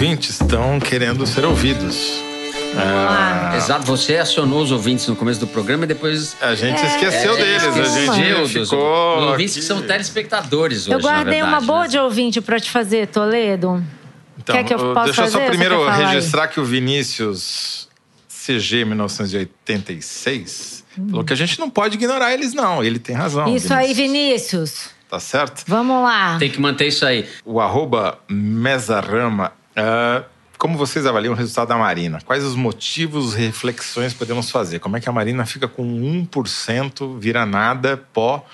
ouvintes estão querendo ser ouvidos. Ah, Exato, você acionou os ouvintes no começo do programa e depois. A gente É, esqueceu é, deles, a gente dos- ficou. dos ouvintes aqui. que são telespectadores hoje. eu guardei na uma verdade, boa né? de ouvinte pra te fazer, Toledo. Então, Quer que eu possa deixa eu só fazer? Primeiro falar aí? registrar que o Vinícius CG 1986 falou que a gente não pode ignorar eles, não. Ele tem razão. Isso aí, Vinícius. Tá certo? Vamos lá. Tem que manter isso aí. O arroba Mesarama. Ah, como vocês avaliam o resultado da Marina? Quais os motivos, reflexões podemos fazer? Como é que a Marina fica com 1%, vira nada, pó,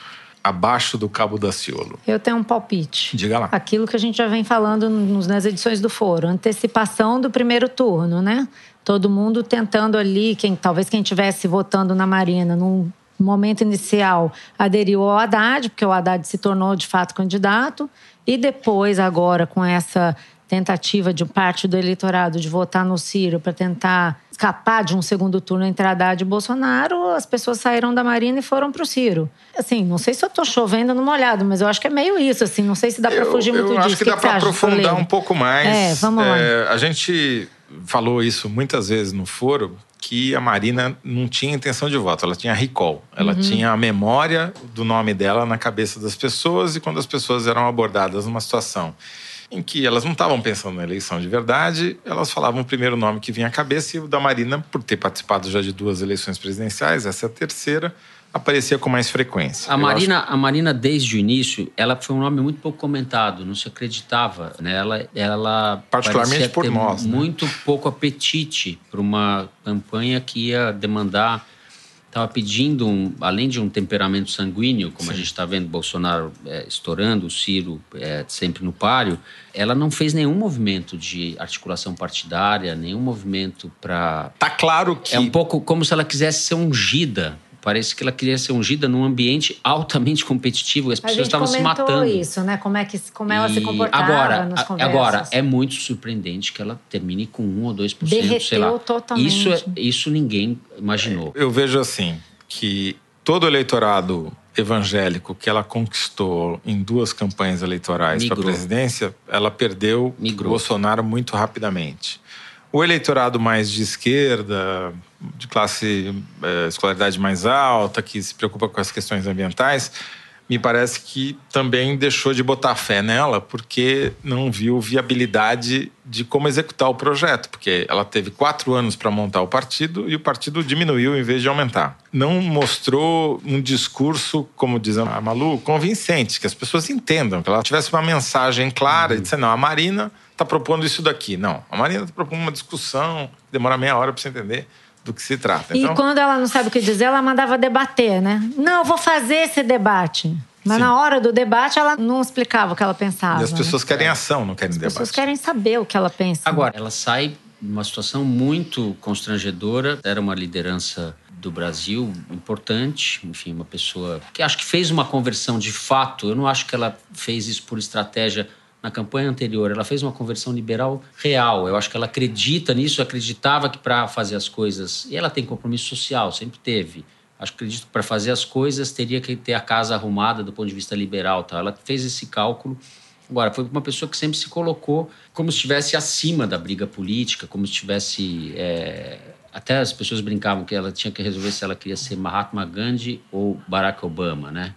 abaixo do Cabo da Ciolo? Eu tenho um palpite. Diga lá. Aquilo que a gente já vem falando nas edições do foro, antecipação do primeiro turno, né? Todo mundo tentando ali, quem talvez quem estivesse votando na Marina num momento inicial aderiu ao Haddad, porque o Haddad se tornou de fato candidato, e depois agora com essa tentativa de parte do eleitorado de votar no Ciro para tentar escapar de um segundo turno entre Haddad e Bolsonaro, as pessoas saíram da Marina e foram para o Ciro. Assim, não sei se eu estou chovendo no molhado, mas eu acho que é meio isso, assim, não sei se dá para Eu- fugir muito eu disso. acho que, O dá para aprofundar Toledo? um pouco mais. É, vamos lá. É, a gente falou isso muitas vezes no foro, que a Marina não tinha intenção de voto, ela tinha recall. Ela Uhum. tinha a memória do nome dela na cabeça das pessoas e quando as pessoas eram abordadas numa situação em que elas não estavam pensando na eleição de verdade, elas falavam o primeiro nome que vinha à cabeça e o da Marina, por ter participado já de duas eleições presidenciais, essa é a terceira, aparecia com mais frequência. A Marina, a Marina, desde o início, ela foi um nome muito pouco comentado, não se acreditava. Né? Ela, ela Particularmente por nós, né? Muito pouco apetite para uma campanha que ia demandar. Estava pedindo, um, além de um temperamento sanguíneo, como a gente está vendo Bolsonaro é, estourando, o Ciro é, sempre no páreo, ela não fez nenhum movimento de articulação partidária, nenhum movimento para Tá claro que é um pouco como se ela quisesse ser ungida. Parece que ela queria ser ungida num ambiente altamente competitivo e as pessoas estavam se comentou matando. isso, né? Como, é que, como ela se E comportava agora, nas a- conversas. agora, é muito surpreendente que ela termine com 1 ou 2%, sei Derreteu lá. totalmente. Isso, é- isso ninguém imaginou. Eu vejo assim que todo o eleitorado evangélico que ela conquistou em duas campanhas eleitorais para a presidência, ela perdeu Migrou. Bolsonaro muito rapidamente. O eleitorado mais de esquerda, de classe eh, escolaridade mais alta, que se preocupa com as questões ambientais, me parece que também deixou de botar fé nela porque não viu viabilidade de como executar o projeto, porque ela teve quatro anos para montar o partido e o partido diminuiu em vez de aumentar. Não mostrou um discurso, como diz a Malu, convincente, que as pessoas entendam, que ela tivesse uma mensagem clara e dizer, não, a Marina está propondo isso daqui. Não, a Marina está propondo uma discussão, demora meia hora para você entender do que se trata. E Então, quando ela não sabe o que dizer, ela mandava debater, né? Não, eu vou fazer esse debate. Mas Sim. na hora do debate, ela não explicava o que ela pensava. e as né? pessoas querem ação, não querem As debate. pessoas querem saber o que ela pensa. Agora, ela sai numa situação muito constrangedora. Era uma liderança do Brasil importante, enfim, uma pessoa que acho que fez uma conversão de fato. Eu não acho que ela fez isso por estratégia na campanha anterior. Ela fez uma conversão liberal real. Eu acho que ela acredita nisso, acreditava que para fazer as coisas. E ela tem compromisso social, sempre teve. Acho que acredito que para fazer as coisas teria que ter a casa arrumada do ponto de vista liberal. Tá? Ela fez esse cálculo. Agora, foi uma pessoa que sempre se colocou como se estivesse acima da briga política, como se estivesse. é, Até as pessoas brincavam que ela tinha que resolver se ela queria ser Mahatma Gandhi ou Barack Obama, né?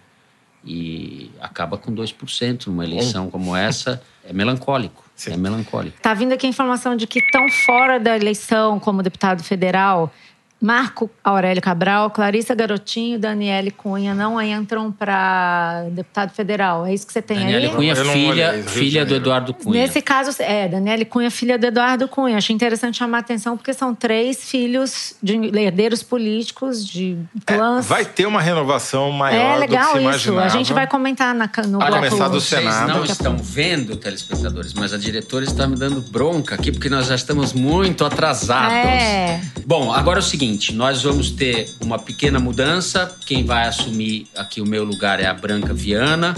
E acaba com 2% numa eleição como essa. É melancólico. Sim. É melancólico. Tá vindo aqui a informação de que estão fora da eleição como deputado federal Marco Aurélio Cabral, Clarissa Garotinho e Daniele Cunha não entram para deputado federal. É isso que você tem Daniele aí? Cunha, não filha, olhei, filha do. Eduardo Cunha. Nesse caso, é, Daniele Cunha, filha do Eduardo Cunha. Achei interessante chamar a atenção porque são três filhos de herdeiros políticos, de É, clãs. vai ter uma renovação maior É do legal que se isso. imaginava. A gente vai comentar na, no Vai começar do Vocês Senado. não Daqui a estão vendo, telespectadores, mas a diretora está me dando bronca aqui porque nós já estamos muito atrasados. É. Bom, agora é o seguinte: nós vamos ter uma pequena mudança. Quem vai assumir aqui o meu lugar é a Branca Viana,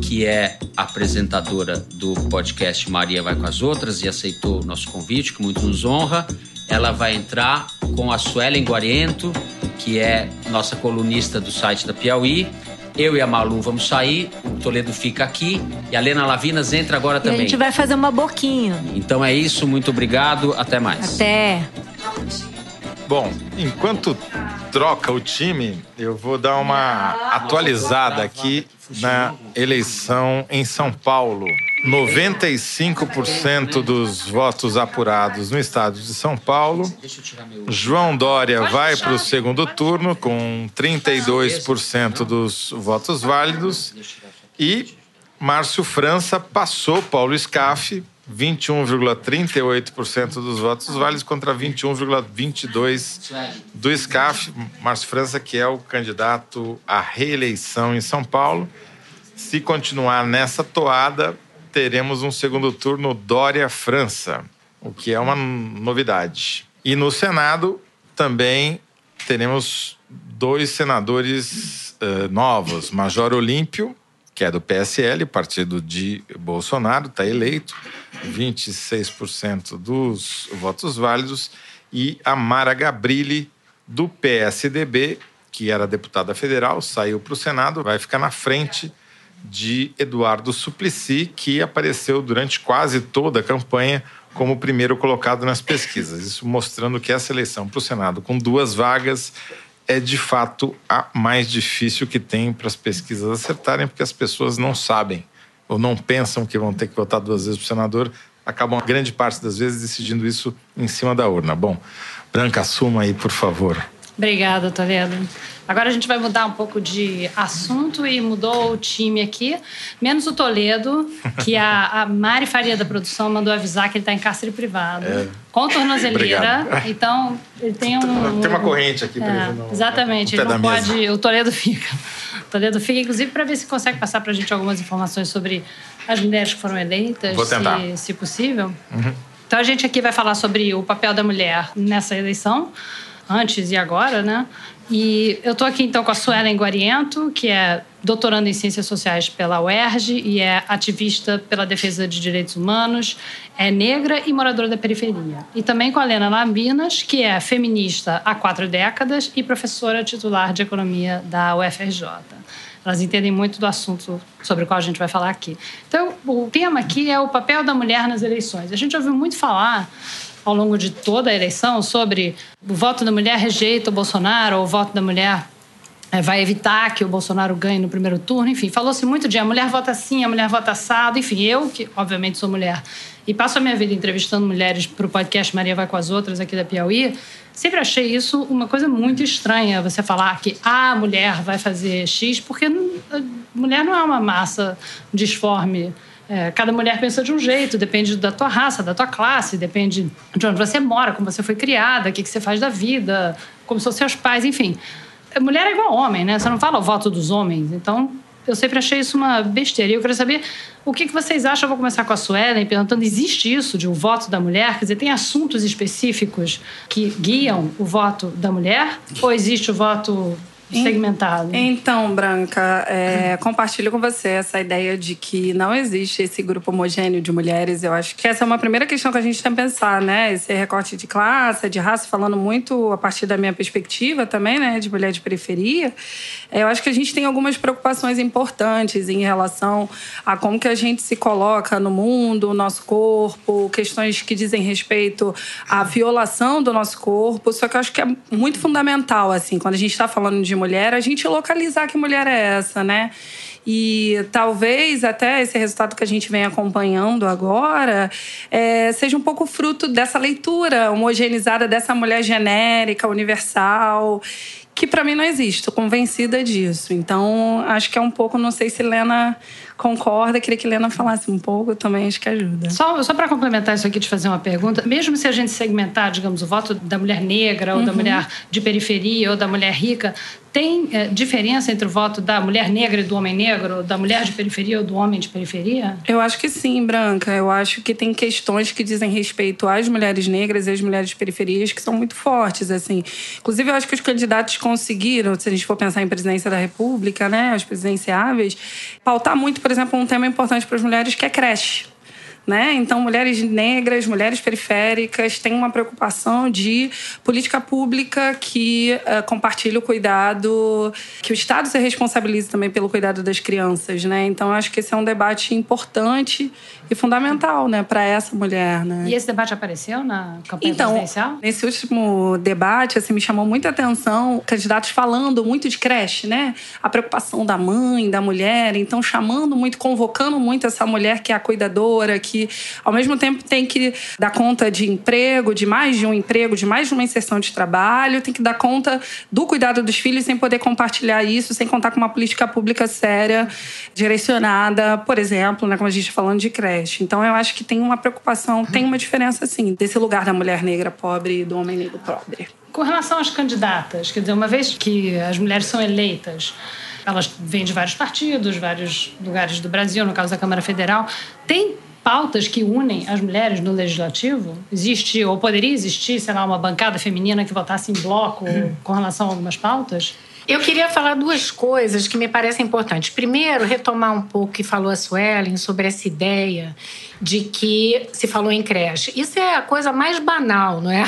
que é apresentadora do podcast Maria Vai com as Outras e aceitou o nosso convite, que muito nos honra. Ela vai entrar com a Suelen Guariento, que é nossa colunista do site da Piauí, Eu e a Malu vamos sair, o Toledo fica aqui e a Lena Lavinas entra agora E também. a gente vai fazer uma boquinha. Então é isso, muito obrigado, até mais. Até. Bom, enquanto troca o time, eu vou dar uma atualizada aqui na eleição em São Paulo. 95% dos votos apurados no estado de São Paulo. João Dória vai para o segundo turno com 32% dos votos válidos. E Márcio França passou Paulo Scaff, 21,38% dos votos válidos contra 21,22% do Scaff. Márcio França, que é o candidato à reeleição em São Paulo. Se continuar nessa toada, teremos um segundo turno Dória-França, o que é uma novidade. E no Senado também teremos dois senadores uh, novos. Major Olímpio, que é do PSL, partido de Bolsonaro, está eleito, 26% dos votos válidos, e a Mara Gabrilli, do PSDB, que era deputada federal, saiu para o Senado, vai ficar na frente de Eduardo Suplicy, que apareceu durante quase toda a campanha como primeiro colocado nas pesquisas. Isso mostrando que essa eleição para o Senado, com duas vagas, é de fato a mais difícil que tem para as pesquisas acertarem, porque as pessoas não sabem ou não pensam que vão ter que votar duas vezes para o senador, acabam grande parte das vezes decidindo isso em cima da urna. Bom, Branca, assuma aí, por favor. Obrigada, Toledo. Agora a gente vai mudar um pouco de assunto e mudou o time aqui, menos o Toledo, que a, a Mari Faria da produção mandou avisar que ele está em cárcere privado, é. com tornozeleira. Obrigado. Então, ele tem um. Tem uma corrente aqui é, preso no, Exatamente, no ele não pode. mesa. O Toledo fica. O Toledo fica, inclusive, para ver se consegue passar para a gente algumas informações sobre as mulheres que foram eleitas, Vou tentar. Se, se possível. Uhum. Então, a gente aqui vai falar sobre o papel da mulher nessa eleição antes e agora, né? E eu estou aqui então com a Suelen Guariento, que é doutoranda em Ciências Sociais pela UERJ e é ativista pela defesa de direitos humanos, é negra e moradora da periferia. E também com a Lena Labinas, que é feminista há quatro décadas e professora titular de economia da UFRJ. Elas entendem muito do assunto sobre o qual a gente vai falar aqui. Então, o tema aqui é o papel da mulher nas eleições. A gente ouviu muito falar ao longo de toda a eleição sobre o voto da mulher rejeita o Bolsonaro, ou o voto da mulher é, vai evitar que o Bolsonaro ganhe no primeiro turno. Enfim, falou-se muito de a mulher vota assim, a mulher vota assado. Enfim, eu, que obviamente sou mulher e passo a minha vida entrevistando mulheres para o podcast Maria Vai com as Outras aqui da Piauí, sempre achei isso uma coisa muito estranha, você falar que a mulher vai fazer X, porque mulher não é uma massa disforme. É, cada mulher pensa de um jeito, depende da tua raça, da tua classe, depende de onde você mora, como você foi criada, o que, que você faz da vida, como são seus pais, enfim. Mulher é igual homem, né? Você não fala o voto dos homens. Então, eu sempre achei isso uma besteira. E eu queria saber o que, que vocês acham. Eu vou começar com a Suelen, perguntando: existe isso de um voto da mulher? Quer dizer, tem assuntos específicos que guiam o voto da mulher? Ou existe o voto segmentado. Então, Branca, é, compartilho com você essa ideia de que não existe esse grupo homogêneo de mulheres. Eu acho que essa é uma primeira questão que a gente tem que pensar, né? Esse recorte de classe, de raça, falando muito a partir da minha perspectiva também, né? De mulher de periferia. Eu acho que a gente tem algumas preocupações importantes em relação a como que a gente se coloca no mundo, o nosso corpo, questões que dizem respeito à violação do nosso corpo. Só que eu acho que é muito fundamental, assim, quando a gente está falando de mulher, a gente localizar que mulher é essa, né? E talvez até esse resultado que a gente vem acompanhando agora é, seja um pouco fruto dessa leitura homogeneizada dessa mulher genérica, universal, que para mim não existe. Estou convencida disso. Então, acho que é um pouco, não sei se Lena concorda, queria que Helena falasse um pouco, também acho que ajuda. Só, só para complementar isso aqui, te fazer uma pergunta. Mesmo se a gente segmentar, digamos, o voto da mulher negra, ou uhum. da mulher de periferia, ou da mulher rica, tem é, diferença entre o voto da mulher negra e do homem negro, da mulher de periferia ou do homem de periferia? Eu acho que sim, Branca. Eu acho que tem questões que dizem respeito às mulheres negras e às mulheres de periferias que são muito fortes, assim. Inclusive, eu acho que os candidatos conseguiram, se a gente for pensar em presidência da República, né, os presidenciáveis, pautar muito, por exemplo, um tema importante para as mulheres que é creche. Né? Então, mulheres negras, mulheres periféricas têm uma preocupação de política pública que uh, compartilhe o cuidado, que o Estado se responsabilize também pelo cuidado das crianças, né? Então, acho que esse é um debate importante e fundamental, né, para essa mulher, né? E esse debate apareceu na campanha então, presidencial? Nesse último debate, assim, me chamou muita atenção candidatos falando muito de creche, né? A preocupação da mãe, da mulher, então chamando muito, convocando muito essa mulher que é a cuidadora, que ao mesmo tempo tem que dar conta de emprego, de mais de um emprego, de mais de uma inserção de trabalho, tem que dar conta do cuidado dos filhos sem poder compartilhar isso, sem contar com uma política pública séria, direcionada, por exemplo, né, como a gente está falando de creche. Então eu acho que tem uma preocupação, tem uma diferença assim, desse lugar da mulher negra pobre e do homem negro pobre. Com relação às candidatas, quer dizer, uma vez que as mulheres são eleitas, elas vêm de vários partidos, vários lugares do Brasil, no caso da Câmara Federal, tem pautas que unem as mulheres no legislativo? Existe, ou poderia existir, sei lá, uma bancada feminina que votasse em bloco com relação a algumas pautas? Eu queria falar duas coisas que me parecem importantes. Primeiro, retomar um pouco o que falou a Suelen sobre essa ideia de que se falou em creche. Isso é a coisa mais banal, não é?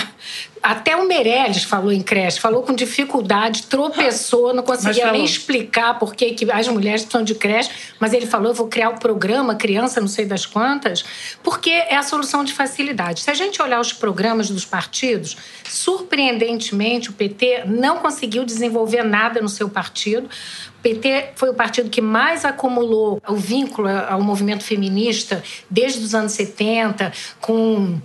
Até o Meirelles falou em creche, falou com dificuldade, tropeçou, não conseguia nem explicar por que, as mulheres precisam de creche, mas ele falou: eu vou criar o um programa Criança Não Sei das Quantas, porque é a solução de facilidade. Se a gente olhar os programas dos partidos, surpreendentemente o PT não conseguiu desenvolver nada no seu partido. O PT foi o partido que mais acumulou o vínculo ao movimento feminista desde os anos 70, com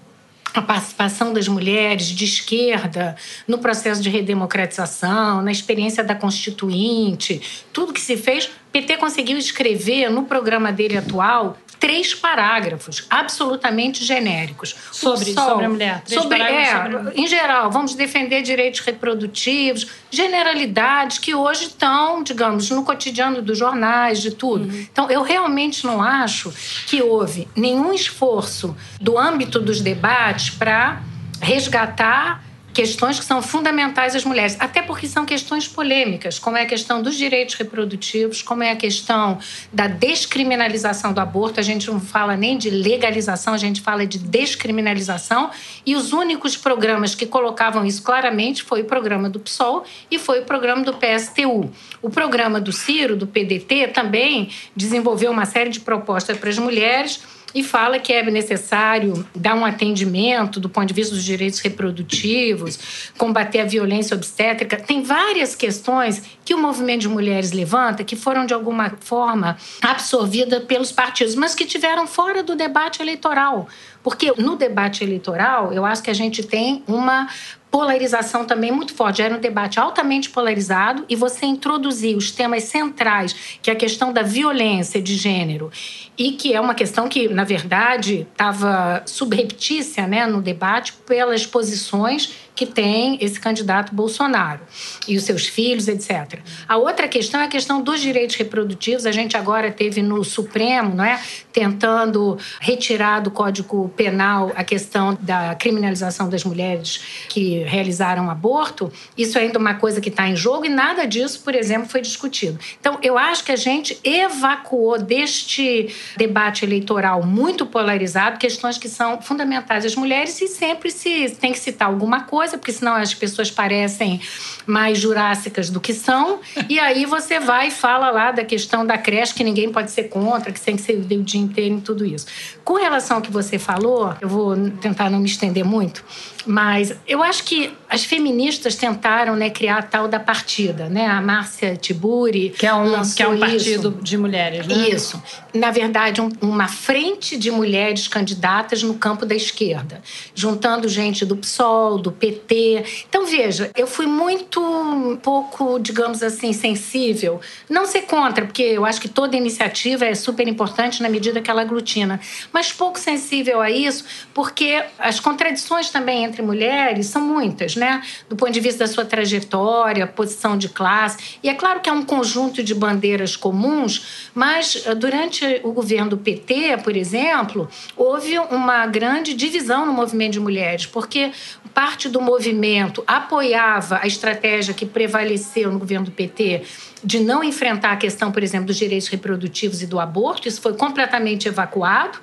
a participação das mulheres de esquerda no processo de redemocratização, na experiência da Constituinte, tudo que se fez, PT conseguiu escrever no programa dele atual três parágrafos absolutamente genéricos sobre, Sol, sobre a mulher. Três sobre, é, sobre... Em geral, vamos defender direitos reprodutivos, generalidades que hoje estão, digamos, no cotidiano dos jornais, de tudo. Uhum. Então, eu realmente não acho que houve nenhum esforço do âmbito dos debates para resgatar questões que são fundamentais às mulheres, até porque são questões polêmicas, como é a questão dos direitos reprodutivos, como é a questão da descriminalização do aborto. A gente não fala nem de legalização, a gente fala de descriminalização. E os únicos programas que colocavam isso claramente foi o programa do PSOL e foi o programa do PSTU. O programa do Ciro, do PDT, também desenvolveu uma série de propostas para as mulheres e fala que é necessário dar um atendimento do ponto de vista dos direitos reprodutivos, combater a violência obstétrica. Tem várias questões que o movimento de mulheres levanta que foram de alguma forma absorvidas pelos partidos, mas que tiveram fora do debate eleitoral. Porque no debate eleitoral, eu acho que a gente tem uma polarização também muito forte. Era um debate altamente polarizado e você introduzir os temas centrais, que é a questão da violência de gênero, e que é uma questão que, na verdade, estava subreptícia né, no debate pelas posições que tem esse candidato Bolsonaro e os seus filhos, etc. A outra questão é a questão dos direitos reprodutivos. A gente agora teve no Supremo, não é, tentando retirar do Código Penal a questão da criminalização das mulheres que realizaram aborto. Isso é ainda uma coisa que está em jogo e nada disso, por exemplo, foi discutido. Então, eu acho que a gente evacuou deste debate eleitoral muito polarizado questões que são fundamentais às mulheres e sempre se tem que citar alguma coisa porque senão as pessoas parecem mais jurássicas do que são. E aí você vai e fala lá da questão da creche, que ninguém pode ser contra, que tem que ser o dia inteiro e tudo isso. Com relação ao que você falou, eu vou tentar não me estender muito, mas eu acho que as feministas tentaram né, criar a tal da partida, né? A Márcia Tiburi que é um que é um partido isso. de mulheres, né? Isso, na verdade, um, uma frente de mulheres candidatas no campo da esquerda, juntando gente do PSOL, do PT. Então veja, eu fui muito um pouco, digamos assim, sensível. Não ser contra, porque eu acho que toda iniciativa é super importante na medida que ela aglutina, mas pouco sensível a isso, porque as contradições também entre mulheres são muitas né? Do ponto de vista da sua trajetória, posição de classe. E é claro que é um conjunto de bandeiras comuns, mas eh, durante o governo do PT, por exemplo, houve uma grande divisão no movimento de mulheres, porque parte do movimento apoiava a estratégia que prevaleceu no governo do PT de não enfrentar a questão, por exemplo, dos direitos reprodutivos e do aborto. Isso foi completamente evacuado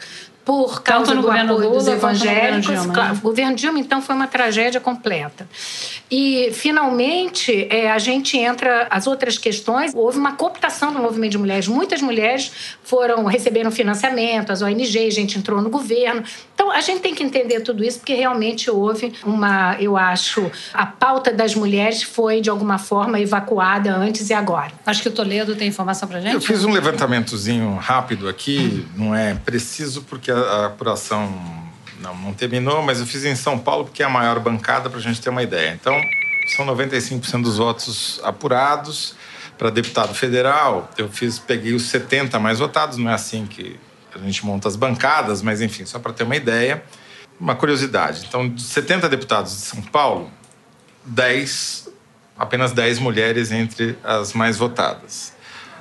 por causa do governo apoio dos Lula quanto no governo evangélicos. Dilma, né? O governo Dilma, então, foi uma tragédia completa. E, finalmente, é, a gente entra as outras questões. Houve uma cooptação do movimento de mulheres. Muitas mulheres foram receberam financiamento, as ONGs, a gente entrou no governo. Então, a gente tem que entender tudo isso, porque realmente houve uma, eu acho, a pauta das mulheres foi, de alguma forma, evacuada antes e agora. Acho que o Toledo tem informação pra gente. Eu fiz um levantamentozinho rápido aqui, não é preciso porque a, apuração não, não terminou, mas eu fiz em São Paulo porque é a maior bancada para a gente ter uma ideia. Então, são 95% dos votos apurados. Para deputado federal, eu fiz, peguei os 70 mais votados, não é assim que a gente monta as bancadas, mas enfim, só para ter uma ideia. Uma curiosidade. Então, de 70 deputados de São Paulo, 10, apenas 10 mulheres entre as mais votadas.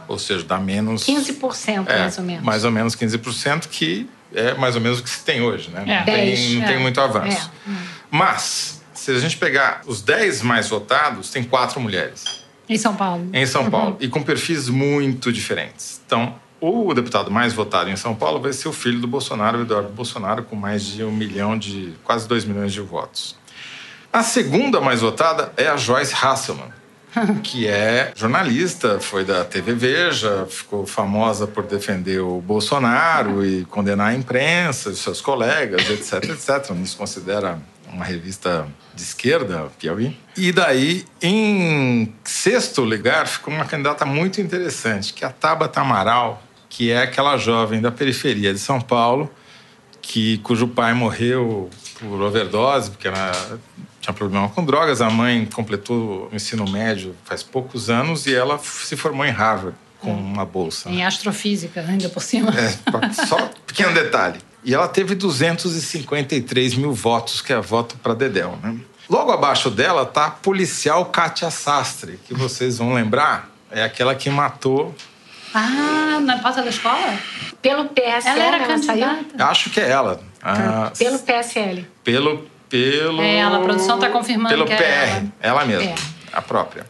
Ou seja, dá menos. 15%, É, mais ou menos. Mais ou menos 15%, que é mais ou menos o que se tem hoje, né? É. Não, tem, Dez, não tem é. muito avanço. É. Mas, se a gente pegar os 10 mais votados, tem quatro mulheres Em São Paulo. em São Paulo e com perfis muito diferentes. Então, o deputado mais votado em São Paulo vai ser o filho do Bolsonaro, o Eduardo Bolsonaro, com mais de um milhão de. quase dois milhões de votos. A segunda mais votada é a Joyce Hasselman, que é jornalista, foi da TV Veja, ficou famosa por defender o Bolsonaro e condenar a imprensa, seus colegas, etc, etc. Não se considera uma revista de esquerda, Piauí. E daí, em sexto lugar, ficou uma candidata muito interessante, que é a Tabata Amaral, que é aquela jovem da periferia de São Paulo, que cujo pai morreu por overdose, porque ela tinha problema com drogas. A mãe completou o ensino médio faz poucos anos e ela se formou em Harvard com uma bolsa. Em astrofísica, ainda por cima. É, só um pequeno detalhe. E ela teve 253 mil votos, que é voto para Dedéu. Né? Logo abaixo dela tá a policial Kátia Sastre, que vocês vão lembrar, é aquela que matou. Ah, na porta da escola? Pelo PSL, Ela era saiu? candidata. Acho que é ela. Ah, Pelo PSL. pelo pelo É ela, a produção tá confirmando pelo é PR, ela. ela mesma, É. a própria.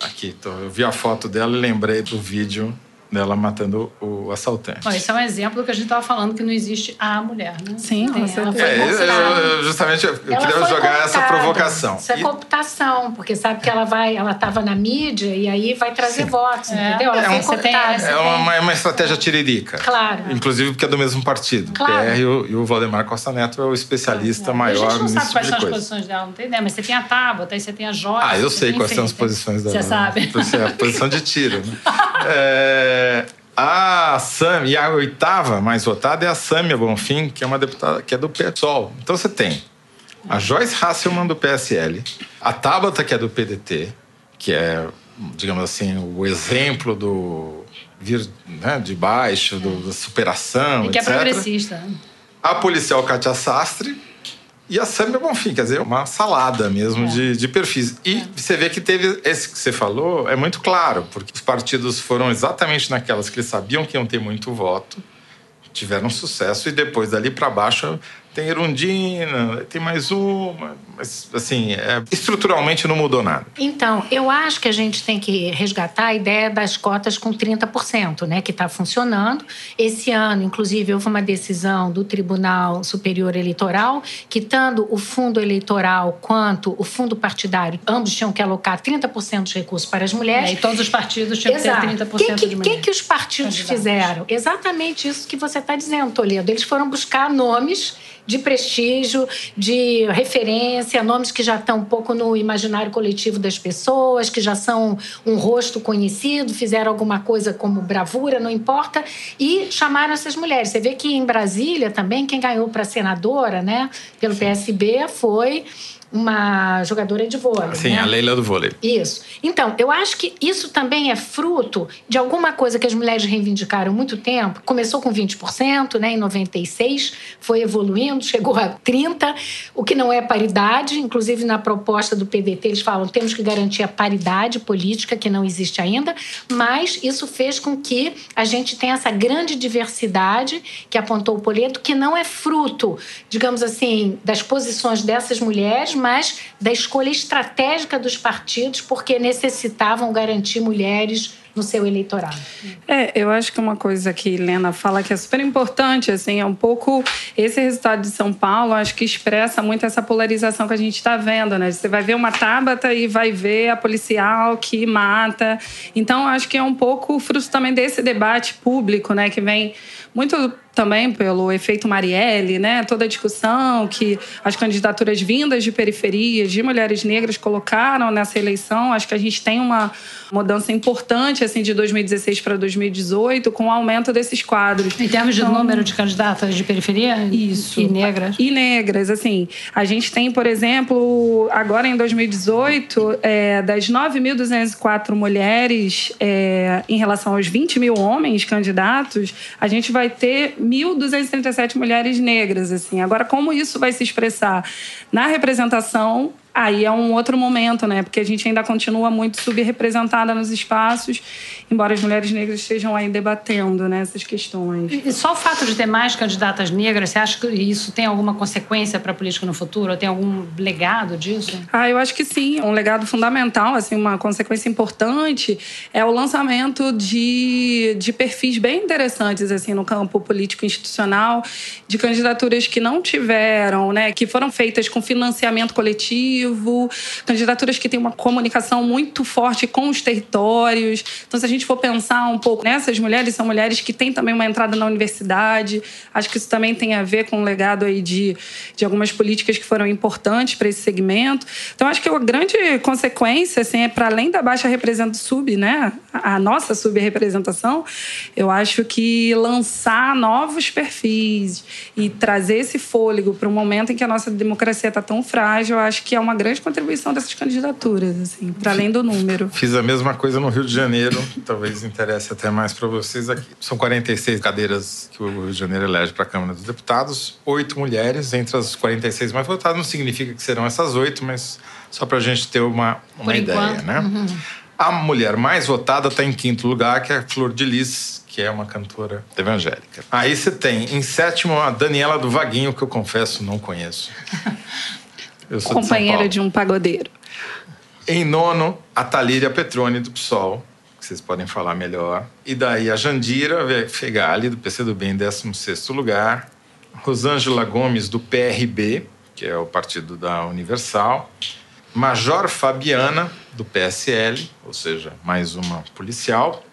Aqui, tô, eu vi a foto dela e lembrei do vídeo dela matando o assaltante. Bom, esse é um exemplo do que a gente estava falando, que não existe a mulher, né? Sim, com ela foi É, eu- eu- justamente eu Ela queria jogar essa provocação. Isso é E- cooptação, porque sabe que ela vai, ela estava na mídia e aí vai trazer votos, É. entendeu? Ela É foi um- cooptada. essa- É uma, uma estratégia tiririca. Claro. Inclusive porque é do mesmo partido. Claro. PR e o, e o Valdemar Costa Neto é o especialista a maior gente não sabe tipo quais são as coisa. posições dela, não tem ideia, mas você tem a Tabata, aí você tem a Joyce. Ah, eu sei quais enfim, são as posições dela. Você sabe. Você é a posição de tiro. Né? É, a Sam, e a oitava mais votada é a Sâmia Bonfim, que é uma deputada que é do PSOL. Então você tem a Joyce Hasselman do PSL, a Tabata, que é do PDT, que é, digamos assim, o exemplo do vir né, de baixo, do, da superação, E que é etc. progressista. né? a policial Katia Sastre e a Samia Bonfim, quer dizer, uma salada mesmo É. de, de perfis. E você vê que teve esse que você falou, é muito claro, porque os partidos foram exatamente naquelas que eles sabiam que iam ter muito voto, tiveram sucesso, e depois dali para baixo tem Erundina, tem mais uma, mas assim, é, estruturalmente não mudou nada. Então, eu acho que a gente tem que resgatar a ideia das cotas com 30%, né, que está funcionando. Esse ano, inclusive, houve uma decisão do Tribunal Superior Eleitoral que, tanto o fundo eleitoral quanto o fundo partidário, ambos tinham que alocar 30% dos recursos para as mulheres. É, e todos os partidos tinham que ter Exato. 30% O que, que, de que, mulheres. que os partidos candidatos. fizeram? Exatamente isso que você está dizendo, Toledo. Eles foram buscar nomes de prestígio, de referência, nomes que já estão um pouco no imaginário coletivo das pessoas, que já são um rosto conhecido, fizeram alguma coisa como bravura, não importa, e chamaram essas mulheres. Você vê que em Brasília também, quem ganhou para senadora, né, pelo PSB, foi uma jogadora de vôlei. Sim, né? a Leila do vôlei. Isso. Então, eu acho que isso também é fruto de alguma coisa que as mulheres reivindicaram há muito tempo. Começou com 20%, né, em 96, foi evoluindo, chegou a 30%, o que não é paridade. Inclusive, na proposta do PDT, eles falam temos que garantir a paridade política, que não existe ainda, mas isso fez com que a gente tenha essa grande diversidade que apontou o Poleto, que não é fruto, digamos assim, das posições dessas mulheres, mas da escolha estratégica dos partidos, porque necessitavam garantir mulheres no seu eleitorado. É, eu acho que uma coisa que Helena fala que é super importante, assim, é um pouco esse resultado de São Paulo, acho que expressa muito essa polarização que a gente está vendo, né? Você vai ver uma Tabata e vai ver a policial que mata. Então, acho que é um pouco fruto também desse debate público, né, que vem muito também pelo efeito Marielle, né? Toda a discussão que as candidaturas vindas de periferias, de mulheres negras colocaram nessa eleição. Acho que a gente tem uma mudança importante assim de 2016 para 2018 com o aumento desses quadros. Em termos de então, número de candidatas de periferia isso. e negras. E negras, assim. A gente tem, por exemplo, agora em 2018, é, das 9.204 mulheres é, em relação aos 20 mil homens candidatos, a gente vai ter 1.237 mulheres negras, assim. Agora, como isso vai se expressar na representação Aí é um outro momento, né? Porque a gente ainda continua muito subrepresentada nos espaços, embora as mulheres negras estejam aí debatendo né, essas questões. E só o fato de ter mais candidatas negras, você acha que isso tem alguma consequência para a política no futuro? Ou tem algum legado disso? Ah, eu acho que sim. Um legado fundamental, assim, uma consequência importante é o lançamento de, de perfis bem interessantes assim no campo político institucional, de candidaturas que não tiveram, né, que foram feitas com financiamento coletivo candidaturas que têm uma comunicação muito forte com os territórios. Então, se a gente for pensar um pouco nessas mulheres, são mulheres que têm também uma entrada na universidade. Acho que isso também tem a ver com o legado aí de, de algumas políticas que foram importantes para esse segmento. Então, acho que a grande consequência, assim, é para além da baixa representação sub, né, a nossa subrepresentação, eu acho que lançar novos perfis e trazer esse fôlego para um momento em que a nossa democracia está tão frágil, eu acho que é uma grande contribuição dessas candidaturas, assim, para além do número. Fiz a mesma coisa no Rio de Janeiro, talvez interesse até mais para vocês aqui. São 46 cadeiras que o Rio de Janeiro elege para a Câmara dos Deputados, oito mulheres entre as 46 mais votadas. Não significa que serão essas oito, mas só para a gente ter uma, uma ideia, enquanto. né? Uhum. A mulher mais votada está em quinto lugar, que é a Flor de Lis, que é uma cantora evangélica. Aí você tem, em sétimo, a Daniela do Vaguinho, que eu confesso não conheço. companheira de, de, um pagodeiro. Em nono, a Talíria Petrone, do PSOL, que vocês podem falar melhor. E daí a Jandira Fegali, do PCdoB, em 16 lugar. Rosângela Gomes, do PRB, que é o partido da Universal. Major Fabiana, do PSL, ou seja, mais uma policial.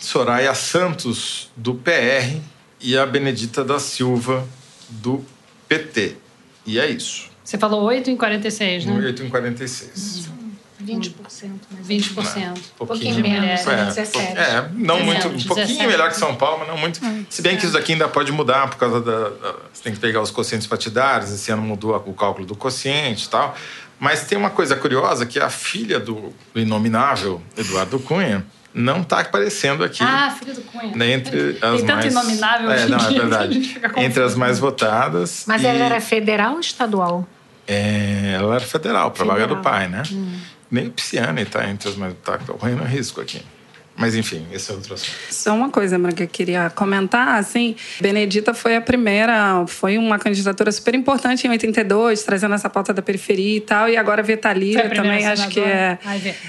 Soraya Santos, do PR. E a Benedita da Silva, do PT. E é isso. Você falou 8 em 46, né? 8 em 46. 20%. Mais 20%. Não, um pouquinho menos, é, 17. É, não muito, um pouquinho melhor que São Paulo, mas não muito. Hum, Se bem que isso daqui ainda pode mudar por causa da, da você tem que pegar os quocientes partidários, esse ano mudou o cálculo do quociente e tal. Mas tem uma coisa curiosa que a filha do, do inominável Eduardo Cunha não está aparecendo aqui. Ah, filho do Cunha. Né, entre Tem as tanto mais, inominável é, não, é verdade. Entre as mais votadas. Mas e... ela era federal ou estadual? É, ela era federal, para vaga do pai, né? Hum. Nem o Pisciani está entre as mais. Está correndo risco aqui. Mas enfim, esse é outro assunto. Só uma coisa, Mara, que eu queria comentar, assim, Benedita foi a primeira, foi uma candidatura super importante em 82, trazendo essa pauta da periferia e tal, e agora Vetalira também acho que é,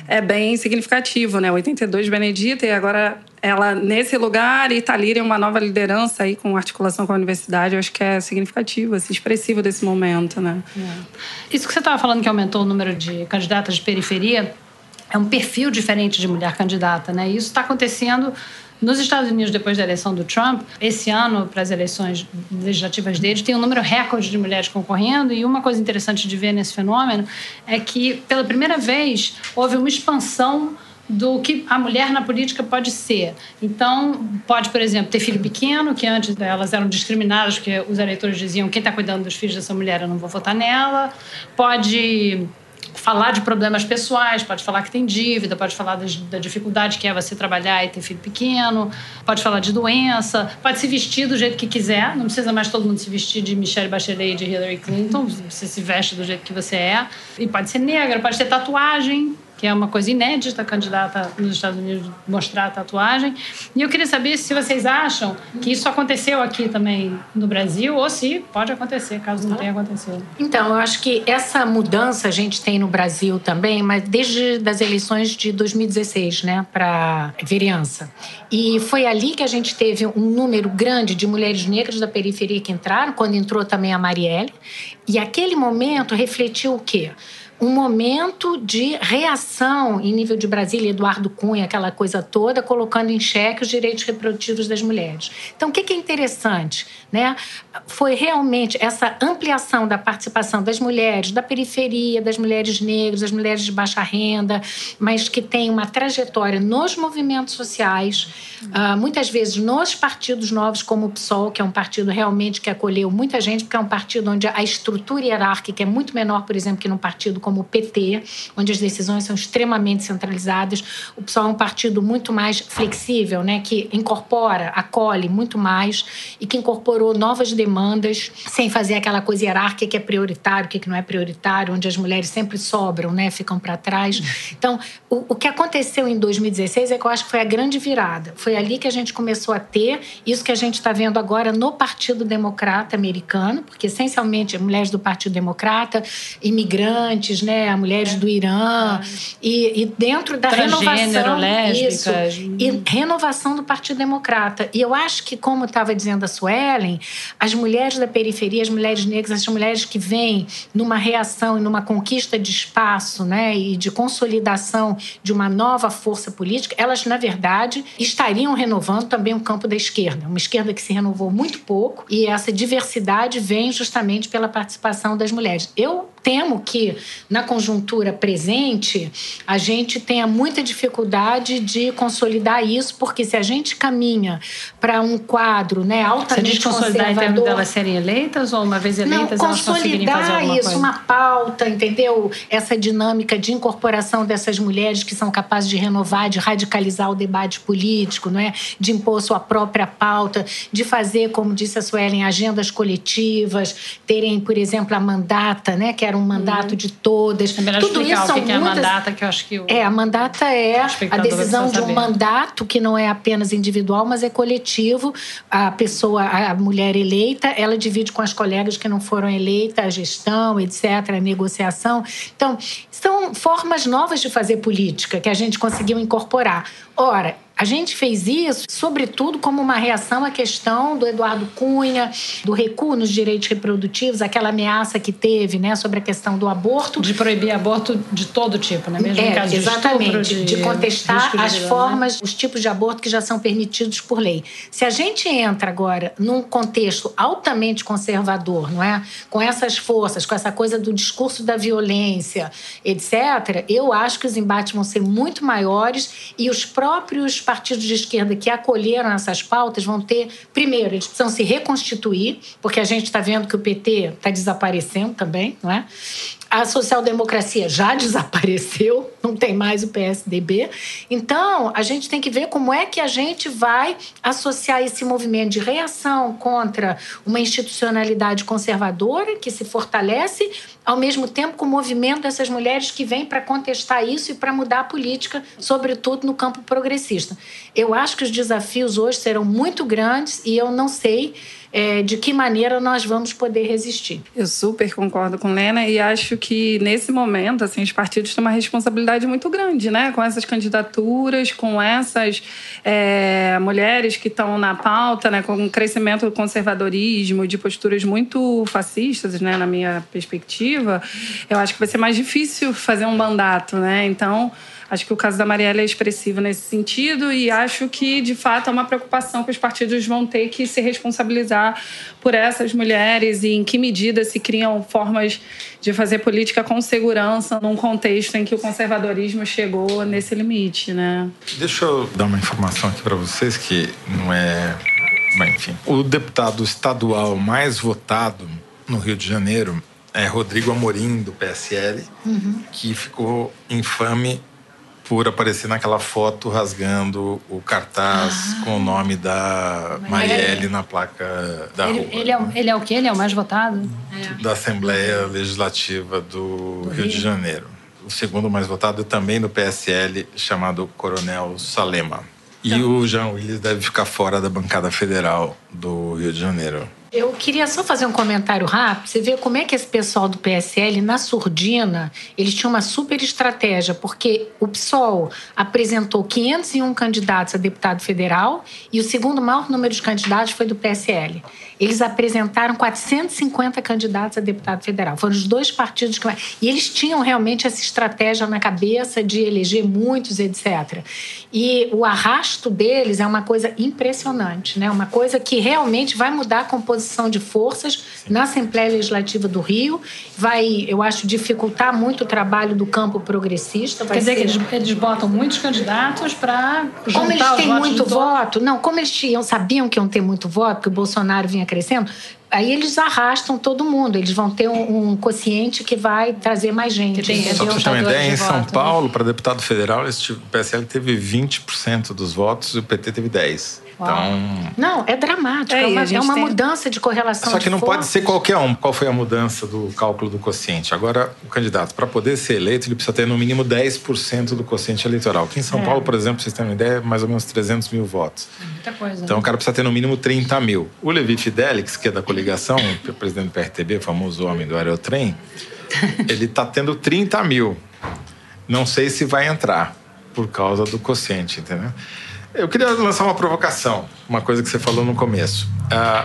é bem significativo, né? 82 Benedita e agora ela nesse lugar e Talira é uma nova liderança aí com articulação com a universidade, eu acho que é significativo, assim, expressivo desse momento, né? É. Isso que você estava falando que aumentou o número de candidatas de periferia, é um perfil diferente de mulher candidata, né? E isso está acontecendo nos Estados Unidos, depois da eleição do Trump, esse ano, para as eleições legislativas dele, tem um número recorde de mulheres concorrendo. E uma coisa interessante de ver nesse fenômeno é que, pela primeira vez, houve uma expansão do que a mulher na política pode ser. Então, pode, por exemplo, ter filho pequeno, que antes elas eram discriminadas, porque os eleitores diziam: quem está cuidando dos filhos dessa mulher, eu não vou votar nela. Pode falar de problemas pessoais, pode falar que tem dívida, pode falar da dificuldade que é você trabalhar e ter filho pequeno, pode falar de doença, pode se vestir do jeito que quiser, não precisa mais todo mundo se vestir de Michelle Bachelet e de Hillary Clinton, você se veste do jeito que você é. E pode ser negra, pode ter tatuagem, que é uma coisa inédita candidata nos Estados Unidos mostrar a tatuagem. E eu queria saber se vocês acham que isso aconteceu aqui também no Brasil ou se pode acontecer, caso não tenha acontecido. Então, eu acho que essa mudança a gente tem no Brasil também, mas desde as eleições de 2016, né, para vereança. E foi ali que a gente teve um número grande de mulheres negras da periferia que entraram, quando entrou também a Marielle. E aquele momento refletiu o quê? Um momento de reação em nível de Brasília, Eduardo Cunha, aquela coisa toda, colocando em xeque os direitos reprodutivos das mulheres. Então, o que é interessante? Né? Foi realmente essa ampliação da participação das mulheres da periferia, das mulheres negras, das mulheres de baixa renda, mas que têm uma trajetória nos movimentos sociais, uh, muitas vezes nos partidos novos, como o PSOL, que é um partido realmente que acolheu muita gente, porque é um partido onde a estrutura hierárquica é muito menor, por exemplo, que no partido como o PT, onde as decisões são extremamente centralizadas. O PSOL é um partido muito mais flexível, né, que incorpora, acolhe muito mais e que incorporou novas demandas sem fazer aquela coisa hierárquica que é prioritário, o que não é prioritário, onde as mulheres sempre sobram, né, ficam para trás. Então, o, o que aconteceu em 2016 é que eu acho que foi a grande virada. Foi ali que a gente começou a ter isso que a gente está vendo agora no Partido Democrata americano, porque essencialmente mulheres do Partido Democrata, imigrantes, mulheres, né? Mulheres do Irã. E, e dentro da renovação. Isso, e renovação do Partido Democrata. E eu acho que, como estava dizendo a Suelen, as mulheres da periferia, as mulheres negras, as mulheres que vêm numa reação e numa conquista de espaço, né? E de consolidação de uma nova força política, elas, na verdade, estariam renovando também o campo da esquerda. Uma esquerda que se renovou muito pouco. E essa diversidade vem justamente pela participação das mulheres. Eu temo que na conjuntura presente a gente tenha muita dificuldade de consolidar isso, porque se a gente caminha para um quadro né, altamente Você diz consolidar em termos delas serem eleitas ou uma vez eleitas Não, elas conseguirem fazer alguma isso, coisa? uma pauta, entendeu? Essa dinâmica de incorporação dessas mulheres que são capazes de renovar, de radicalizar o debate político, não é? de impor sua própria pauta, de fazer, como disse a Suelen, agendas coletivas, terem, por exemplo, a mandata, né, que era um mandato uhum. de todas. É melhor Tudo isso o que, que é a mandata, que eu acho que o... É, a mandata é a decisão de um mandato que não é apenas individual, mas é coletivo. A pessoa, a mulher eleita, ela divide com as colegas que não foram eleitas a gestão, etc., a negociação. Então, são formas novas de fazer política que a gente conseguiu incorporar. Ora, a gente fez isso, sobretudo, como uma reação à questão do Eduardo Cunha, do recuo nos direitos reprodutivos, aquela ameaça que teve né, sobre a questão do aborto. De proibir aborto de todo tipo, né? mesmo é, em caso exatamente, de, estupro, de, de contestar de as vida, né? formas, né? os tipos de aborto que já são permitidos por lei. Se a gente entra agora num contexto altamente conservador, não é? Com essas forças, com essa coisa do discurso da violência, etc., eu acho que os embates vão ser muito maiores e os próprios partidos de esquerda que acolheram essas pautas vão ter, primeiro, eles precisam se reconstituir, porque a gente está vendo que o PT está desaparecendo também, não é? A social-democracia já desapareceu, não tem mais o PSDB. Então, a gente tem que ver como é que a gente vai associar esse movimento de reação contra uma institucionalidade conservadora que se fortalece, ao mesmo tempo com o movimento dessas mulheres que vêm para contestar isso e para mudar a política, sobretudo no campo progressista. Eu acho que os desafios hoje serão muito grandes e eu não sei é, de que maneira nós vamos poder resistir. Eu super concordo com Lena e acho que nesse momento, assim, os partidos têm uma responsabilidade muito grande, né? Com essas candidaturas, com essas é, mulheres que estão na pauta, né? Com o crescimento do conservadorismo, de posturas muito fascistas, né? Na minha perspectiva, eu acho que vai ser mais difícil fazer um mandato, né? Então Acho que o caso da Marielle é expressivo nesse sentido e acho que, de fato, é uma preocupação que os partidos vão ter que se responsabilizar por essas mulheres e em que medida se criam formas de fazer política com segurança num contexto em que o conservadorismo chegou nesse limite, né? Deixa eu dar uma informação aqui para vocês que não é... Bem, enfim. O deputado estadual mais votado no Rio de Janeiro é Rodrigo Amorim, do PSL, uhum. que ficou infame por aparecer naquela foto rasgando o cartaz ah, com o nome da Marielle na placa da ele, rua. Ele é, ele é o quê? Ele é o mais votado? Da Assembleia Legislativa do, do Rio, Rio, de Janeiro. o segundo mais votado também do PSL, chamado Coronel Salema. E então, o Jean Willis deve ficar fora da bancada federal do Rio de Janeiro. Eu queria só fazer um comentário rápido. Você vê como é que esse pessoal do PSL, na surdina, eles tinham uma super estratégia, porque o PSOL apresentou 501 candidatos a deputado federal e o segundo maior número de candidatos foi do PSL. Eles apresentaram 450 candidatos a deputado federal. Foram os dois partidos que. E eles tinham realmente essa estratégia na cabeça de eleger muitos, etc. E o arrasto deles é uma coisa impressionante, né? Uma coisa que realmente vai mudar a composição de forças na Assembleia Legislativa do Rio, vai, eu acho, dificultar muito o trabalho do campo progressista. Quer dizer ser... que eles, eles botam muitos candidatos para Como eles têm muito voto, não, como eles tinham, sabiam que iam ter muito voto, porque o Bolsonaro vinha crescendo, aí eles arrastam todo mundo. Eles vão ter um, um quociente que vai trazer mais gente. Tem, Só para você ter uma ideia, em São voto, Paulo, né? para deputado federal, o PSL teve 20% dos votos e o PT teve 10%. Então. Não, é dramático. É, é uma, é uma tem... mudança de correlação. Só que não forças. pode ser qualquer um. Qual foi a mudança do cálculo do quociente? Agora, o candidato, para poder ser eleito, ele precisa ter no mínimo 10% do quociente eleitoral. Aqui em São é. Paulo, por exemplo, vocês têm uma ideia, é mais ou menos 300 mil votos. É muita coisa. Então, né? o cara precisa ter no mínimo 30 mil. O Levi Fidelix, que é da coligação, o presidente do PRTB, o famoso homem do Aerotrem, ele está tendo 30 mil. Não sei se vai entrar por causa do quociente, entendeu? Eu queria lançar uma provocação, uma coisa que você falou no começo.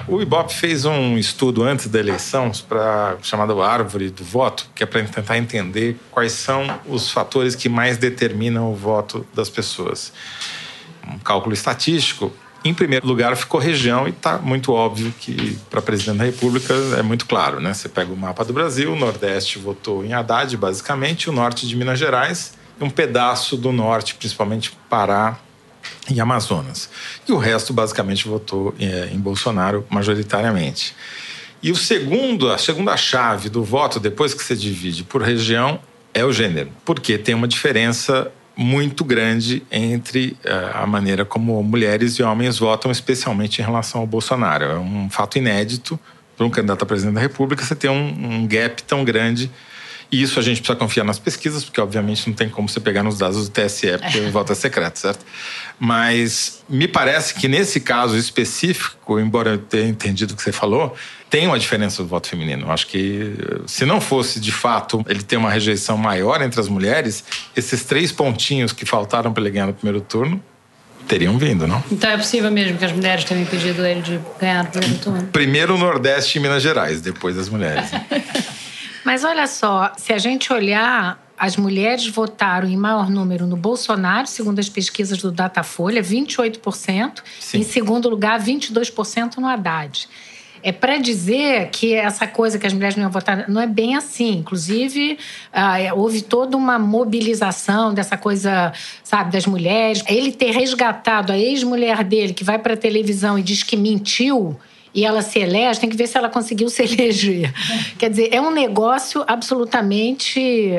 Uh, o Ibope fez um estudo antes da eleição para chamado Árvore do Voto, que é para tentar entender quais são os fatores que mais determinam o voto das pessoas. Um cálculo estatístico. Em primeiro lugar ficou região e está muito óbvio que para presidente da República é muito claro, né? Você pega o mapa do Brasil, o Nordeste votou em Haddad, basicamente, o Norte de Minas Gerais, um pedaço do Norte, principalmente Pará e Amazonas. E o resto basicamente votou é, em Bolsonaro majoritariamente. E o segundo, a segunda chave do voto, depois que você divide por região, é o gênero. Porque tem uma diferença muito grande entre uh, a maneira como mulheres e homens votam, especialmente em relação ao Bolsonaro. É um fato inédito para um candidato a presidente da República você ter um, um gap tão grande isso a gente precisa confiar nas pesquisas, porque obviamente não tem como você pegar nos dados do TSE, porque o voto é secreto, certo? Mas me parece que nesse caso específico, embora eu tenha entendido o que você falou, tem uma diferença do voto feminino. Eu acho que se não fosse de fato ele ter uma rejeição maior entre as mulheres, esses três pontinhos que faltaram para ele ganhar no primeiro turno teriam vindo, não? Então é possível mesmo que as mulheres tenham impedido ele de ganhar no primeiro turno? Primeiro o Nordeste e Minas Gerais, depois as mulheres. Mas olha só, se a gente olhar, as mulheres votaram em maior número no Bolsonaro, segundo as pesquisas do Datafolha, 28%. Sim. Em segundo lugar, 22% no Haddad. É para dizer que essa coisa que as mulheres não iam votar não é bem assim. Inclusive, ah, é, houve toda uma mobilização dessa coisa, sabe, das mulheres. Ele ter resgatado a ex-mulher dele, que vai para a televisão e diz que mentiu e ela se elege, tem que ver se ela conseguiu se eleger. Quer dizer, é um negócio absolutamente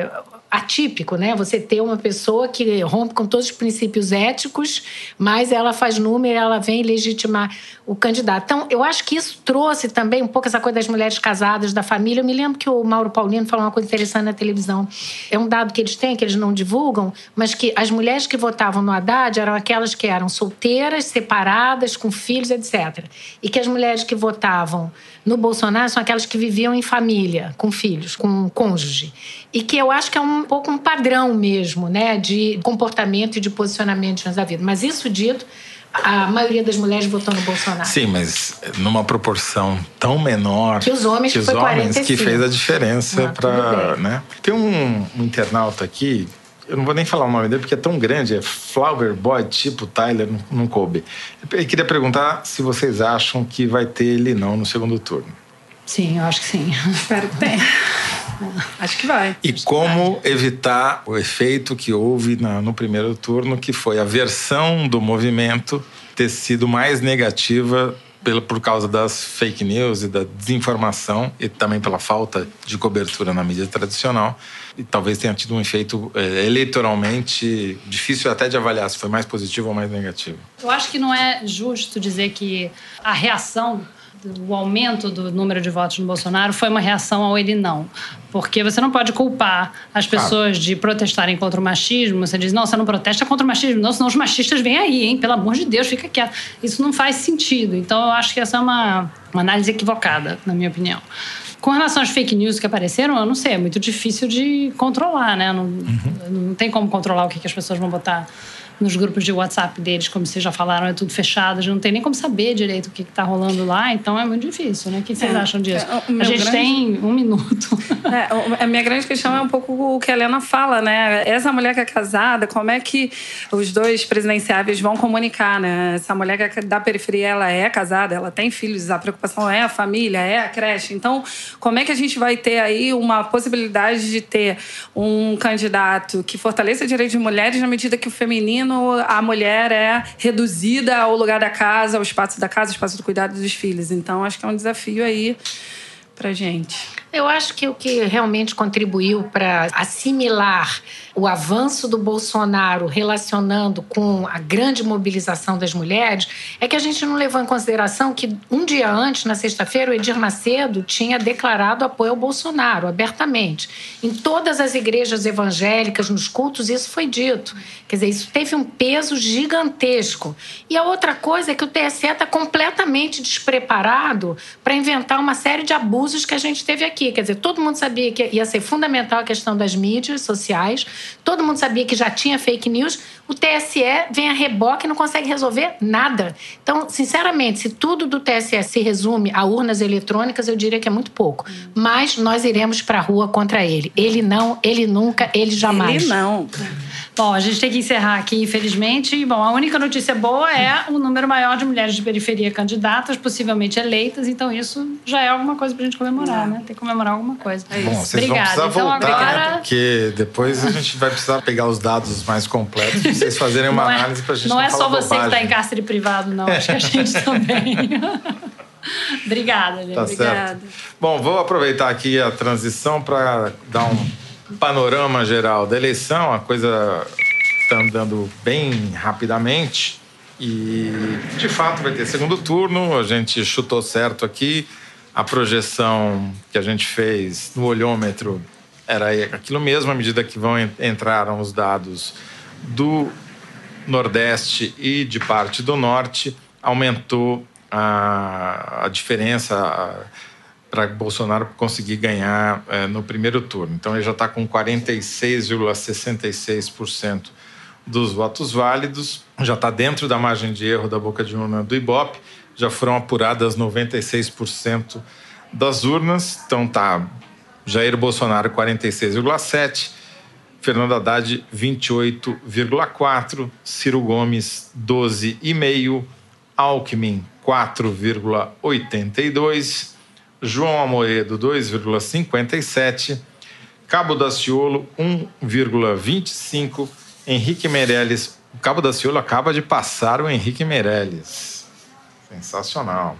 atípico, né? Você ter uma pessoa que rompe com todos os princípios éticos, mas ela faz número, ela vem legitimar o candidato. Então, eu acho que isso trouxe também um pouco essa coisa das mulheres casadas, da família. Eu me lembro que o Mauro Paulino falou uma coisa interessante na televisão. É um dado que eles têm, que eles não divulgam, mas que as mulheres que votavam no Haddad eram aquelas que eram solteiras, separadas, com filhos, etc. E que as mulheres que votavam no Bolsonaro são aquelas que viviam em família, com filhos, com cônjuge. E que eu acho que é um pouco um padrão mesmo, né, de comportamento e de posicionamento diante da vida. Mas isso dito, a maioria das mulheres votou no Bolsonaro. Sim, mas numa proporção tão menor que os homens que, os homens 45. que fez a diferença para, né? Tem um, um internauta aqui eu não vou nem falar o nome dele porque é tão grande, é Flower Boy, tipo Tyler, não, não coube. Eu queria perguntar se vocês acham que vai ter ele não no segundo turno. Sim, eu acho que sim. Espero que tenha. Acho que vai. E como evitar o efeito que houve na, no primeiro turno, que foi a versão do movimento ter sido mais negativa pela, por causa das fake news e da desinformação e também pela falta de cobertura na mídia tradicional. E talvez tenha tido um efeito é, eleitoralmente difícil até de avaliar se foi mais positivo ou mais negativo. Eu acho que não é justo dizer que a reação o aumento do número de votos no Bolsonaro foi uma reação ao ele não. Porque você não pode culpar as pessoas de protestarem contra o machismo. Você diz, não, você não protesta contra o machismo, não, senão os machistas vêm aí, hein? Pelo amor de Deus, fica quieto. Isso não faz sentido. Então, eu acho que essa é uma, uma análise equivocada, na minha opinião. Com relação às fake news que apareceram, eu não sei, é muito difícil de controlar, né? Não, uhum. não tem como controlar o que, que as pessoas vão botar nos grupos de WhatsApp deles, como vocês já falaram, é tudo fechado, a gente não tem nem como saber direito o que está rolando lá, então é muito difícil, né? O que vocês é, acham disso? É, a gente grande... tem um minuto. É, a minha grande questão é um pouco o que a Helena fala, né? Essa mulher que é casada, como é que os dois presidenciáveis vão comunicar, né? Essa mulher que é da periferia, ela é casada, ela tem filhos, a preocupação é a família, é a creche. Então, como é que a gente vai ter aí uma possibilidade de ter um candidato que fortaleça o direito de mulheres na medida que o feminino feminino, a mulher é reduzida ao lugar da casa, ao espaço da casa, ao espaço do cuidado dos filhos. Então, acho que é um desafio aí pra gente. Eu acho que o que realmente contribuiu para assimilar o avanço do Bolsonaro relacionando com a grande mobilização das mulheres é que a gente não levou em consideração que um dia antes, na sexta-feira, o Edir Macedo tinha declarado apoio ao Bolsonaro abertamente. Em todas as igrejas evangélicas, nos cultos, isso foi dito. Quer dizer, isso teve um peso gigantesco. E a outra coisa é que o TSE está completamente despreparado para inventar uma série de abusos que a gente teve aqui. Quer dizer, todo mundo sabia que ia ser fundamental a questão das mídias sociais, todo mundo sabia que já tinha fake news. O TSE vem a reboque e não consegue resolver nada. Então, sinceramente, se tudo do TSE se resume a urnas eletrônicas, eu diria que é muito pouco. Mas nós iremos para a rua contra ele. Ele não, ele nunca, ele jamais. Ele não. Bom, a gente tem que encerrar aqui, infelizmente. Bom, a única notícia boa é o número maior de mulheres de periferia candidatas, possivelmente eleitas. Então, isso já é alguma coisa para a gente comemorar, né? Tem que comemorar alguma coisa. É Bom, vocês Obrigada. vão precisar então, voltar, agora... né? Porque depois a gente vai precisar pegar os dados mais completos para vocês fazerem uma é, análise para a gente não, não é só você bobagem. que está em cárcere privado, não. Acho que a gente também. Obrigada, gente. Tá Obrigada. Certo. Bom, vou aproveitar aqui a transição para dar um panorama geral da eleição. A coisa está andando bem rapidamente. E, de fato, vai ter segundo turno. A gente chutou certo aqui. A projeção que a gente fez no olhômetro era aquilo mesmo, à medida que vão entraram os dados do Nordeste e de parte do Norte, aumentou a, a diferença para Bolsonaro conseguir ganhar é, no primeiro turno. Então ele já está com 46,66% dos votos válidos, já está dentro da margem de erro da boca de urna do Ibope, já foram apuradas 96% das urnas, então tá Jair Bolsonaro 46,7%, Fernando Haddad 28,4%, Ciro Gomes 12,5%, Alckmin 4,82%, João Amoedo 2,57%, Cabo Daciolo 1,25%, Henrique Meirelles. O Cabo Daciolo acaba de passar o Henrique Meirelles. Sensacional.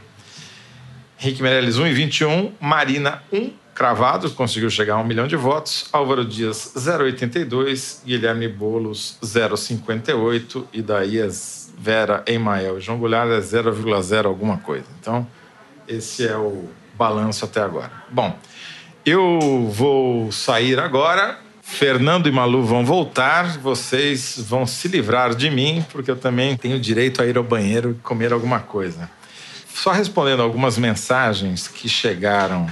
Henrique Meirelles 1,21%, Marina 1 cravado, conseguiu chegar a um milhão de votos. Álvaro Dias 0,82, Guilherme Bolos 0,58 e daí as Vera Emael João Goulart é 0,0 alguma coisa. Então, esse é o balanço até agora. Bom, eu vou sair agora. Fernando e Malu vão voltar, vocês vão se livrar de mim, porque eu também tenho direito a ir ao banheiro e comer alguma coisa. Só respondendo algumas mensagens que chegaram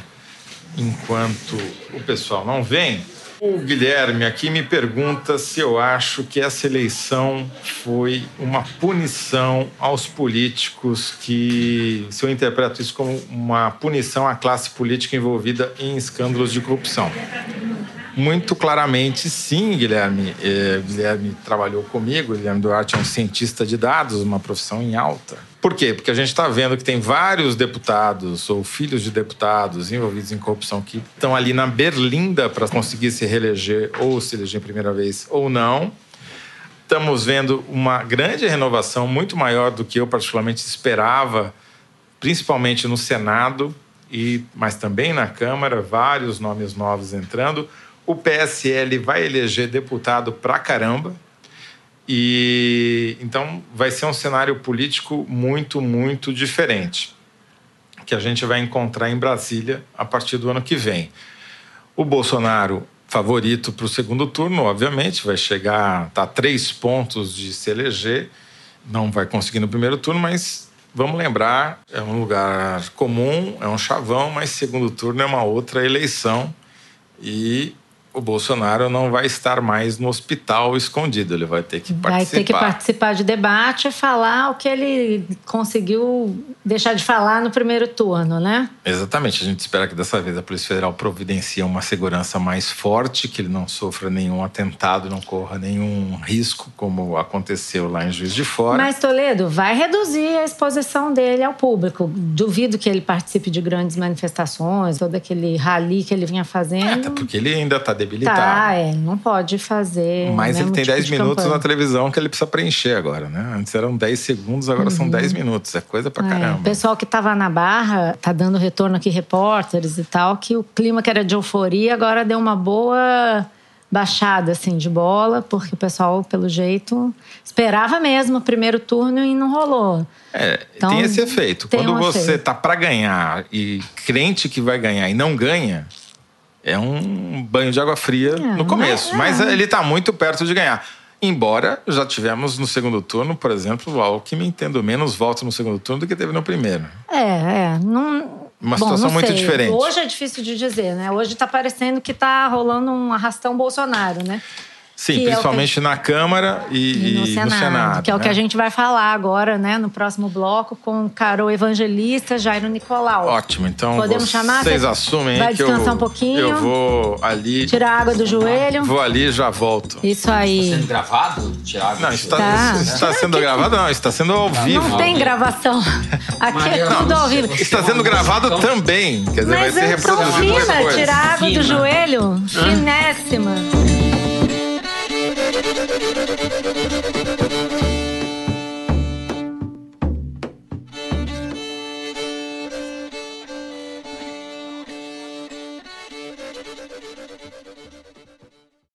enquanto o pessoal não vem, o Guilherme aqui me pergunta se eu acho que essa eleição foi uma punição aos políticos, que se eu interpreto isso como uma punição à classe política envolvida em escândalos de corrupção. Muito claramente, sim, Guilherme. É, Guilherme trabalhou comigo. Guilherme Duarte é um cientista de dados, uma profissão em alta. Por quê? Porque a gente está vendo que tem vários deputados ou filhos de deputados envolvidos em corrupção que estão ali na berlinda para conseguir se reeleger ou se eleger em primeira vez ou não. Estamos vendo uma grande renovação, muito maior do que eu particularmente esperava, principalmente no Senado, e, mas também na Câmara, vários nomes novos entrando o PSL vai eleger deputado pra caramba. E então vai ser um cenário político muito, muito diferente. que a gente vai encontrar em Brasília a partir do ano que vem. O Bolsonaro favorito para o segundo turno, obviamente, vai chegar, tá a três pontos de se eleger, não vai conseguir no primeiro turno, mas vamos lembrar, é um lugar comum, é um chavão, mas segundo turno é uma outra eleição e o Bolsonaro não vai estar mais no hospital escondido, ele vai ter que Vai participar. ter que participar de debate e falar o que ele conseguiu deixar de falar no primeiro turno, né? Exatamente, a gente espera que dessa vez a Polícia Federal providencie uma segurança mais forte, que ele não sofra nenhum atentado, não corra nenhum risco, como aconteceu lá em Juiz de Fora. Mas Toledo vai reduzir a exposição dele ao público. Duvido que ele participe de grandes manifestações, todo aquele rally que ele vinha fazendo. Até porque ele ainda está debilitado. Tá, é, não pode fazer. Mas o ele tem tipo 10 de minutos campanha. na televisão que ele precisa preencher agora, né? Antes eram 10 segundos, agora são 10 minutos. É coisa pra Uhum. É, caramba. o pessoal que estava na barra tá dando retorno aqui, repórteres e tal, que o clima que era de euforia agora deu uma boa baixada assim de bola, porque o pessoal, pelo jeito, esperava mesmo o primeiro turno e não rolou. É, Então, tem esse efeito. tem Quando um você efeito. tá pra ganhar e crente que vai ganhar e não ganha, é um banho de água fria no mas- começo. é. Mas ele tá muito perto de ganhar. Embora já tivemos no segundo turno, por exemplo, o Alckmin tendo menos votos no segundo turno do que teve no primeiro. É, é. Não, Uma Bom, situação não muito sei. diferente. Hoje é difícil de dizer, né? Hoje tá parecendo que tá rolando um arrastão Bolsonaro, né? Sim, Que é que- principalmente na Câmara e, E no Senado, que é o que né? a gente vai falar agora, né? No próximo bloco, com Carol Evangelista, Jairo Nicolau. Ótimo, então Podemos vocês chamar? Você assumem vai que eu, descansar um pouquinho? eu vou ali, Tirar a água do joelho. vou ali e já volto. Isso aí. sendo gravado, Tiago? Não, está, Tá. está sendo gravado, não, está sendo ao vivo. Não tem gravação. Aqui é tudo ao vivo. Está sendo gravado também, quer dizer, Mas vai ser eu reproduzido fina, depois. tirar água do joelho. Finésima.